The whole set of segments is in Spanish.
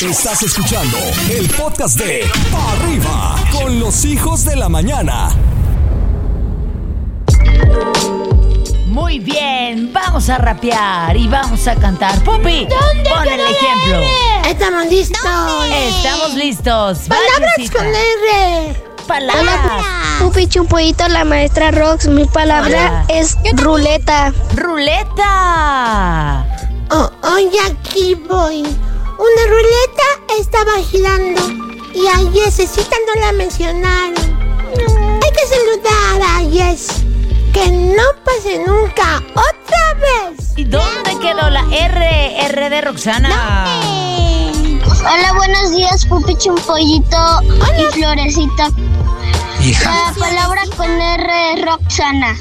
Estás escuchando el podcast de Pa' Arriba con los hijos de la mañana. Muy bien, vamos a rapear y vamos a cantar. Pupi, pon el ejemplo. Estamos listos. Estamos listos. Palabras Vallecita. con R. Palabras. Pupi Chumpollito, la maestra Rox. Mi palabra Hola. es ruleta. Ruleta. Oh, aquí voy. Una ruleta estaba girando y a Yesecita no la mencionaron. Hay que saludar a Yes. Que no pase nunca otra vez. ¿Y dónde quedó la R? R de Roxana. Hola, buenos días, Pupi Chumpollito y Florecita. La palabra con R es Roxana.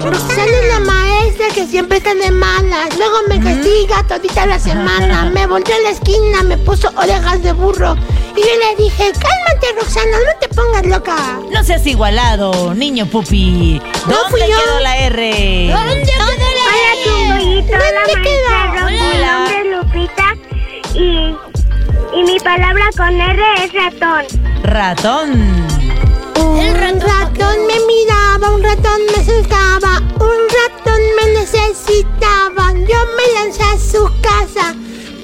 Roxana es la maestra que siempre está de malas. Luego me castiga todita la semana. Me volteó a la esquina, me puso orejas de burro. Y yo le dije, cálmate Roxana, no te pongas loca. No seas igualado, niño Pupi. No ¿Dónde fui yo. quedó la R? ¿Dónde Chumpollito, ¿Dónde quedó? Mi Hola. nombre es Lupita y, y mi palabra con R es ratón. Ratón. Un ratón. me miraba, un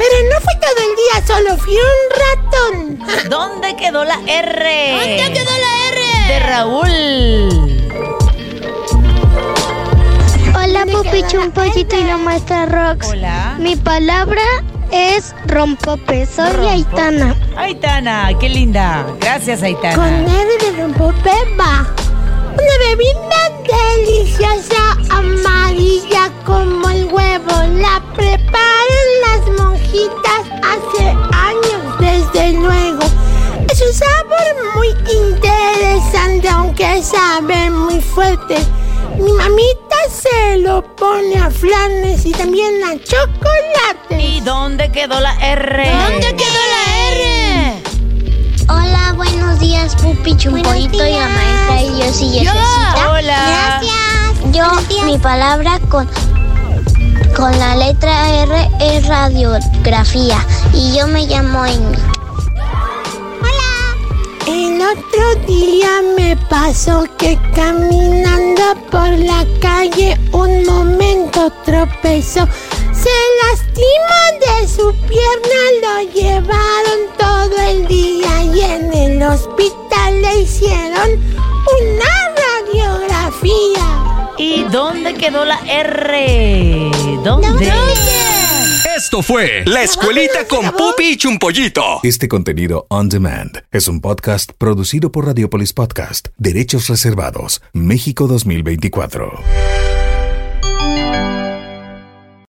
pero no fui todo el día, solo fui un ratón. ¿Dónde quedó la R? ¿Dónde quedó la R? De Raúl. Hola, Pupi Chumpollito y la maestra Rox. Hola. Mi palabra es rompope. Soy Rompo. Aitana. Aitana, qué linda. Gracias, Aitana. Con R de rompopepa. Una bebida interesante, aunque sabe muy fuerte. Mi mamita se lo pone a flanes y también a chocolate. ¿Y dónde quedó la R? la R? Hola, buenos días, Pupi Chumpollito y la maestra y yo sí Yesecita. Hola. Yo, mi palabra con, con la letra R es radiografía y yo me llamo Amy. El otro día me pasó que caminando por la calle un momento tropezó. Se lastimó de su pierna, lo llevaron todo el día y en el hospital le hicieron una radiografía. ¿Y dónde quedó la R? ¿Dónde? Esto fue La Escuelita con Pupi y Chumpollito. Este contenido on demand es un podcast producido por Radiopolis Podcast, Derechos Reservados, México 2024.